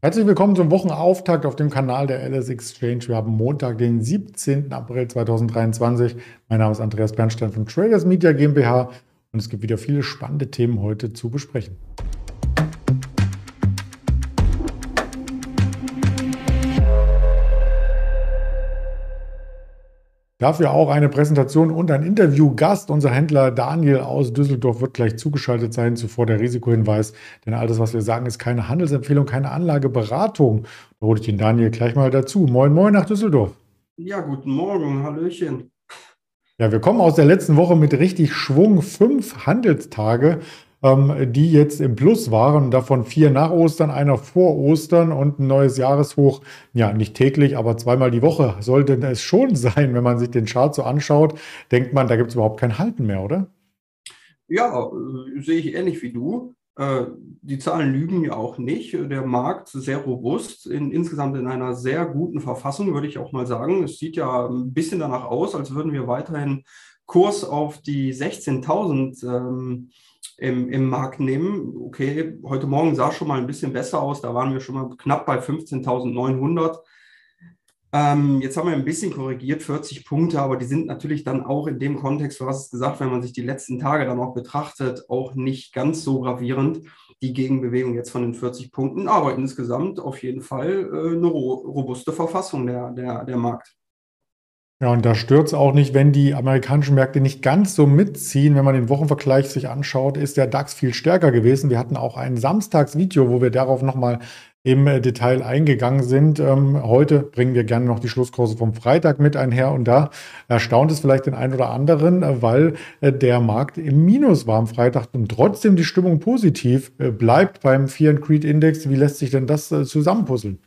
Herzlich willkommen zum Wochenauftakt auf dem Kanal der LS Exchange. Wir haben Montag, den 17. April 2023. Mein Name ist Andreas Bernstein von Traders Media GmbH und es gibt wieder viele spannende Themen heute zu besprechen. Dafür auch eine Präsentation und ein Interviewgast. Unser Händler Daniel aus Düsseldorf wird gleich zugeschaltet sein. Zuvor der Risikohinweis. Denn alles, was wir sagen, ist keine Handelsempfehlung, keine Anlageberatung. Da hole ich den Daniel gleich mal dazu. Moin, moin nach Düsseldorf. Ja, guten Morgen. Hallöchen. Ja, wir kommen aus der letzten Woche mit richtig Schwung. Fünf Handelstage ähm, die jetzt im Plus waren. Davon vier nach Ostern, einer vor Ostern und ein neues Jahreshoch. Ja, nicht täglich, aber zweimal die Woche sollte es schon sein, wenn man sich den Chart so anschaut. Denkt man, da gibt es überhaupt kein Halten mehr, oder? Ja, äh, sehe ich ähnlich wie du. Äh, die Zahlen lügen ja auch nicht. Der Markt ist sehr robust, in, insgesamt in einer sehr guten Verfassung, würde ich auch mal sagen. Es sieht ja ein bisschen danach aus, als würden wir weiterhin Kurs auf die 16.000 ähm, im, im Markt nehmen. Okay, heute Morgen sah schon mal ein bisschen besser aus. Da waren wir schon mal knapp bei 15.900. Ähm, jetzt haben wir ein bisschen korrigiert, 40 Punkte, aber die sind natürlich dann auch in dem Kontext, du hast es gesagt, wenn man sich die letzten Tage dann auch betrachtet, auch nicht ganz so gravierend, die Gegenbewegung jetzt von den 40 Punkten. Aber insgesamt auf jeden Fall äh, eine robuste Verfassung der, der, der Markt. Ja, und da stört es auch nicht, wenn die amerikanischen Märkte nicht ganz so mitziehen. Wenn man den Wochenvergleich sich anschaut, ist der DAX viel stärker gewesen. Wir hatten auch ein Samstagsvideo, wo wir darauf nochmal im äh, Detail eingegangen sind. Ähm, heute bringen wir gerne noch die Schlusskurse vom Freitag mit einher und da erstaunt es vielleicht den einen oder anderen, äh, weil äh, der Markt im Minus war am Freitag und trotzdem die Stimmung positiv äh, bleibt beim Fear and Creed Index. Wie lässt sich denn das äh, zusammenpuzzeln?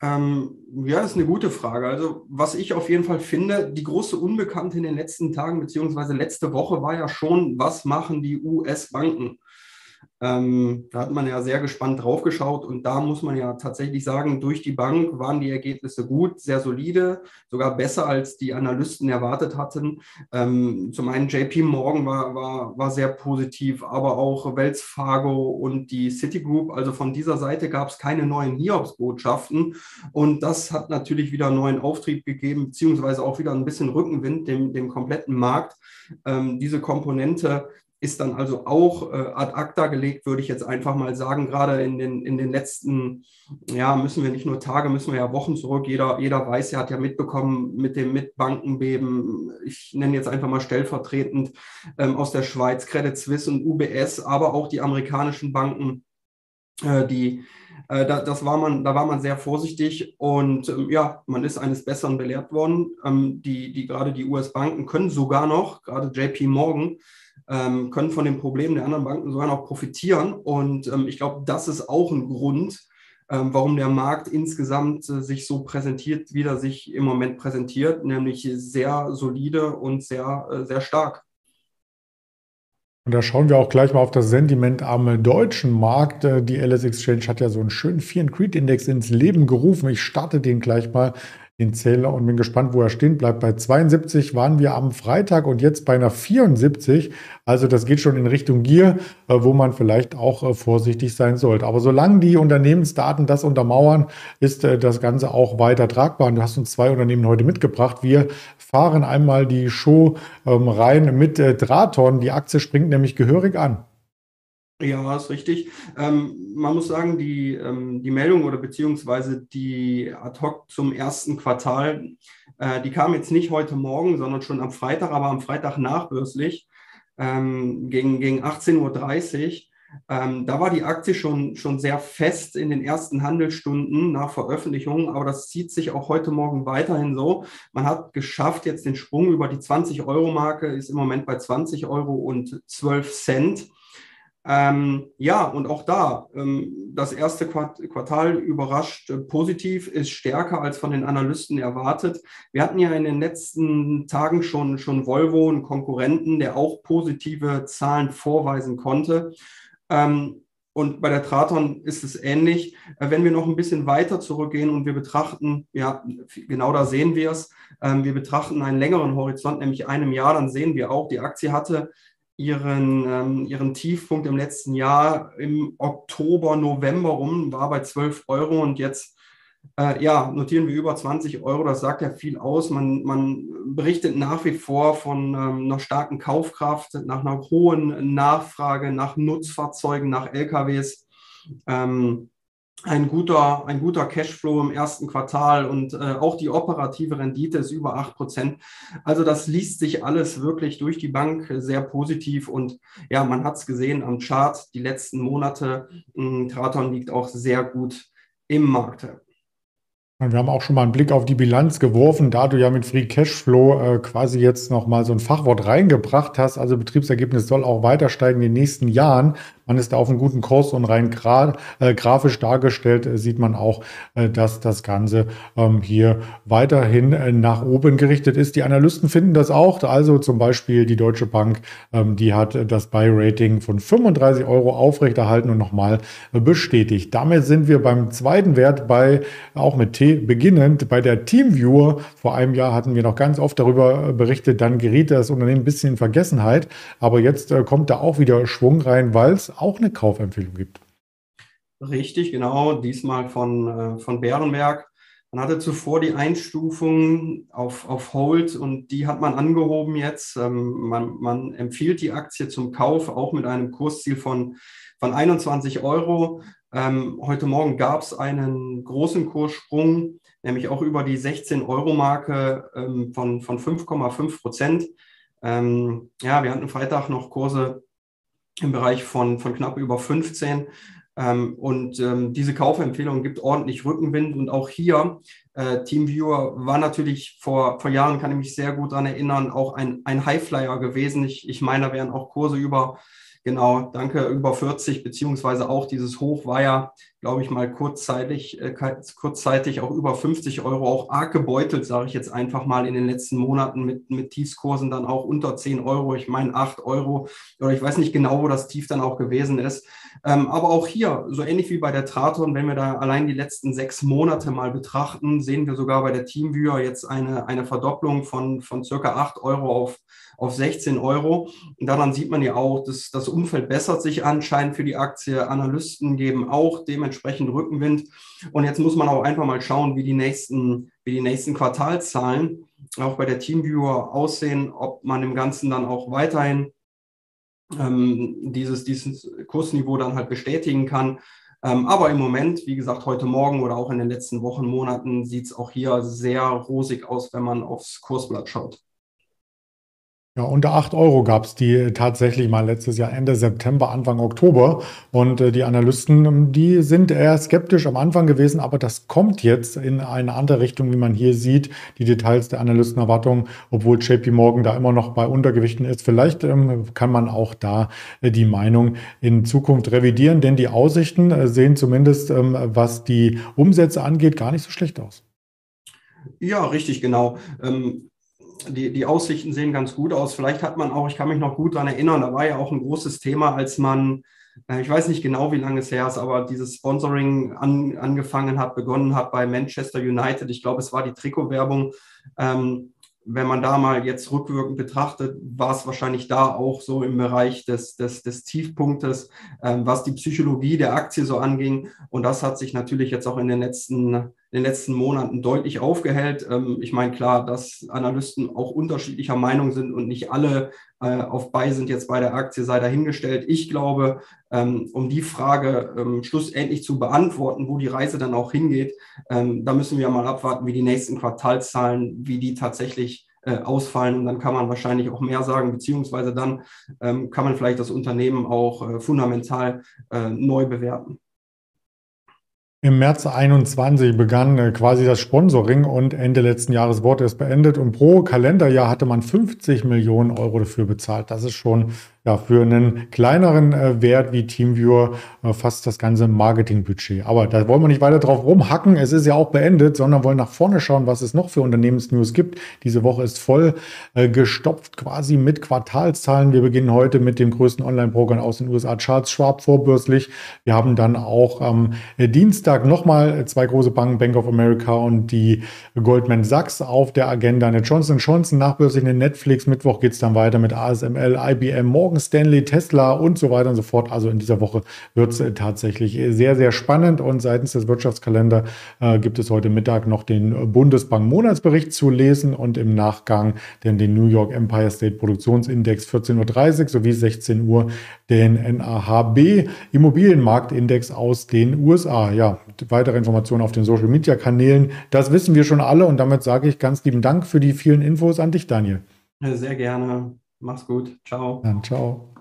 Ähm, ja, das ist eine gute Frage. Also, was ich auf jeden Fall finde, die große Unbekannte in den letzten Tagen beziehungsweise letzte Woche war ja schon, was machen die US-Banken? Ähm, da hat man ja sehr gespannt drauf geschaut und da muss man ja tatsächlich sagen, durch die Bank waren die Ergebnisse gut, sehr solide, sogar besser als die Analysten erwartet hatten. Ähm, zum einen JP Morgan war, war, war sehr positiv, aber auch Wells Fargo und die Citigroup. Also von dieser Seite gab es keine neuen Hiobsbotschaften und das hat natürlich wieder neuen Auftrieb gegeben, beziehungsweise auch wieder ein bisschen Rückenwind dem, dem kompletten Markt. Ähm, diese Komponente ist dann also auch äh, ad acta gelegt, würde ich jetzt einfach mal sagen. Gerade in den, in den letzten, ja, müssen wir nicht nur Tage, müssen wir ja Wochen zurück. Jeder, jeder weiß, er hat ja mitbekommen mit dem Mitbankenbeben. Ich nenne jetzt einfach mal stellvertretend ähm, aus der Schweiz Credit Suisse und UBS, aber auch die amerikanischen Banken, äh, die äh, da, das war man, da war man sehr vorsichtig und ähm, ja, man ist eines Besseren belehrt worden. Ähm, die, die, gerade die US-Banken können sogar noch, gerade JP Morgan, ähm, können von den Problemen der anderen Banken sogar noch profitieren. Und ähm, ich glaube, das ist auch ein Grund, ähm, warum der Markt insgesamt äh, sich so präsentiert, wie er sich im Moment präsentiert, nämlich sehr solide und sehr, äh, sehr stark. Und da schauen wir auch gleich mal auf das Sentiment am deutschen Markt. Äh, die LS Exchange hat ja so einen schönen Fear and Creed Index ins Leben gerufen. Ich starte den gleich mal den Zähler und bin gespannt, wo er stehen bleibt. Bei 72 waren wir am Freitag und jetzt bei einer 74. Also das geht schon in Richtung Gier, äh, wo man vielleicht auch äh, vorsichtig sein sollte. Aber solange die Unternehmensdaten das untermauern, ist äh, das Ganze auch weiter tragbar. Und du hast uns zwei Unternehmen heute mitgebracht. Wir fahren einmal die Show ähm, rein mit Draton. Die Aktie springt nämlich gehörig an. Ja, ist richtig. Ähm, man muss sagen, die, ähm, die Meldung oder beziehungsweise die ad hoc zum ersten Quartal, äh, die kam jetzt nicht heute Morgen, sondern schon am Freitag, aber am Freitag nachbörslich ähm, gegen, gegen 18.30 Uhr. Ähm, da war die Aktie schon, schon sehr fest in den ersten Handelsstunden nach Veröffentlichung, aber das zieht sich auch heute Morgen weiterhin so. Man hat geschafft, jetzt den Sprung über die 20-Euro-Marke, ist im Moment bei 20 Euro und 12 Cent. Ähm, ja, und auch da, ähm, das erste Quartal überrascht äh, positiv, ist stärker als von den Analysten erwartet. Wir hatten ja in den letzten Tagen schon, schon Volvo, einen Konkurrenten, der auch positive Zahlen vorweisen konnte. Ähm, und bei der Traton ist es ähnlich. Äh, wenn wir noch ein bisschen weiter zurückgehen und wir betrachten, ja, genau da sehen wir es, ähm, wir betrachten einen längeren Horizont, nämlich einem Jahr, dann sehen wir auch, die Aktie hatte ihren, ähm, ihren Tiefpunkt im letzten Jahr im Oktober, November rum, war bei 12 Euro und jetzt äh, ja, notieren wir über 20 Euro. Das sagt ja viel aus. Man, man berichtet nach wie vor von ähm, einer starken Kaufkraft, nach einer hohen Nachfrage, nach Nutzfahrzeugen, nach LKWs. Ähm, ein guter, ein guter Cashflow im ersten Quartal und äh, auch die operative Rendite ist über 8%. Also das liest sich alles wirklich durch die Bank sehr positiv und ja, man hat es gesehen am Chart, die letzten Monate, mh, Traton liegt auch sehr gut im Markt. Wir haben auch schon mal einen Blick auf die Bilanz geworfen, da du ja mit Free Cashflow äh, quasi jetzt noch mal so ein Fachwort reingebracht hast. Also Betriebsergebnis soll auch weiter steigen in den nächsten Jahren. Man ist da auf einem guten Kurs und rein gra äh, grafisch dargestellt äh, sieht man auch, äh, dass das Ganze ähm, hier weiterhin äh, nach oben gerichtet ist. Die Analysten finden das auch. Also zum Beispiel die Deutsche Bank, ähm, die hat das Buy-Rating von 35 Euro aufrechterhalten und nochmal äh, bestätigt. Damit sind wir beim zweiten Wert bei, auch mit T beginnend, bei der Teamviewer. Vor einem Jahr hatten wir noch ganz oft darüber berichtet, dann geriet das Unternehmen ein bisschen in Vergessenheit. Aber jetzt äh, kommt da auch wieder Schwung rein, weil es auch eine Kaufempfehlung gibt. Richtig, genau. Diesmal von, äh, von Bärenberg. Man hatte zuvor die Einstufung auf, auf Hold und die hat man angehoben jetzt. Ähm, man, man empfiehlt die Aktie zum Kauf, auch mit einem Kursziel von, von 21 Euro. Ähm, heute Morgen gab es einen großen Kurssprung, nämlich auch über die 16-Euro-Marke ähm, von, von 5,5 Prozent. Ja, wir hatten Freitag noch Kurse im Bereich von, von knapp über 15. Ähm, und ähm, diese Kaufempfehlung gibt ordentlich Rückenwind. Und auch hier, äh, Teamviewer war natürlich vor, vor Jahren, kann ich mich sehr gut daran erinnern, auch ein, ein Highflyer gewesen. Ich, ich meine, da wären auch Kurse über Genau, danke, über 40, beziehungsweise auch dieses Hoch war ja, glaube ich, mal kurzzeitig, äh, kurzzeitig auch über 50 Euro, auch arg gebeutelt, sage ich jetzt einfach mal in den letzten Monaten mit, mit Tiefskursen dann auch unter 10 Euro, ich meine 8 Euro oder ich weiß nicht genau, wo das Tief dann auch gewesen ist. Ähm, aber auch hier, so ähnlich wie bei der Traton, wenn wir da allein die letzten sechs Monate mal betrachten, sehen wir sogar bei der Teamviewer jetzt eine, eine Verdopplung von, von circa 8 Euro auf auf 16 Euro. Und daran sieht man ja auch, dass das Umfeld bessert sich anscheinend für die Aktie. Analysten geben auch dementsprechend Rückenwind. Und jetzt muss man auch einfach mal schauen, wie die nächsten, wie die nächsten Quartalzahlen auch bei der Teamviewer aussehen, ob man im Ganzen dann auch weiterhin ähm, dieses, dieses Kursniveau dann halt bestätigen kann. Ähm, aber im Moment, wie gesagt, heute Morgen oder auch in den letzten Wochen, Monaten sieht es auch hier sehr rosig aus, wenn man aufs Kursblatt schaut. Ja, unter 8 Euro gab es die tatsächlich mal letztes Jahr Ende September, Anfang Oktober. Und äh, die Analysten, ähm, die sind eher skeptisch am Anfang gewesen, aber das kommt jetzt in eine andere Richtung, wie man hier sieht. Die Details der Analystenerwartungen, obwohl JP Morgan da immer noch bei Untergewichten ist. Vielleicht ähm, kann man auch da äh, die Meinung in Zukunft revidieren, denn die Aussichten äh, sehen zumindest, ähm, was die Umsätze angeht, gar nicht so schlecht aus. Ja, richtig, genau. Ähm, die, die Aussichten sehen ganz gut aus. Vielleicht hat man auch, ich kann mich noch gut daran erinnern, da war ja auch ein großes Thema, als man, ich weiß nicht genau, wie lange es her ist, aber dieses Sponsoring an, angefangen hat, begonnen hat bei Manchester United. Ich glaube, es war die Trikotwerbung. Ähm, wenn man da mal jetzt rückwirkend betrachtet, war es wahrscheinlich da auch so im Bereich des, des, des Tiefpunktes, ähm, was die Psychologie der Aktie so anging. Und das hat sich natürlich jetzt auch in den letzten, in den letzten Monaten deutlich aufgehellt. Ähm, ich meine, klar, dass Analysten auch unterschiedlicher Meinung sind und nicht alle äh, auf bei sind jetzt bei der Aktie, sei dahingestellt. Ich glaube, ähm, um die Frage ähm, schlussendlich zu beantworten, wo die Reise dann auch hingeht, da müssen wir mal abwarten, wie die nächsten Quartalszahlen, wie die tatsächlich äh, ausfallen und dann kann man wahrscheinlich auch mehr sagen, beziehungsweise dann kann man vielleicht das Unternehmen auch äh, fundamental neu bewerten. Im März 21 begann äh, quasi das Sponsoring und Ende letzten Jahres wurde es beendet und pro Kalenderjahr hatte man 50 Millionen Euro dafür bezahlt. Das ist schon ja, für einen kleineren äh, Wert wie Teamviewer äh, fast das ganze Marketingbudget. Aber da wollen wir nicht weiter drauf rumhacken. Es ist ja auch beendet, sondern wollen nach vorne schauen, was es noch für Unternehmensnews gibt. Diese Woche ist voll äh, gestopft quasi mit Quartalszahlen. Wir beginnen heute mit dem größten Online-Programm aus den USA, Charles Schwab, vorbörslich. Wir haben dann auch am Dienstag nochmal zwei große Banken, Bank of America und die Goldman Sachs auf der Agenda. Eine Johnson Johnson nachbörslich, eine Netflix. Mittwoch geht es dann weiter mit ASML, IBM, Morgan Morgan Stanley, Tesla und so weiter und so fort. Also in dieser Woche wird es äh, tatsächlich sehr, sehr spannend. Und seitens des Wirtschaftskalender äh, gibt es heute Mittag noch den Bundesbank-Monatsbericht zu lesen und im Nachgang den, den New York Empire State Produktionsindex 14.30 Uhr sowie 16 Uhr den NAHB Immobilienmarktindex aus den USA. Ja, weitere Informationen auf den Social Media Kanälen. Das wissen wir schon alle und damit sage ich ganz lieben Dank für die vielen Infos an dich, Daniel. Sehr gerne. Mach's gut. Ciao. Dann ciao.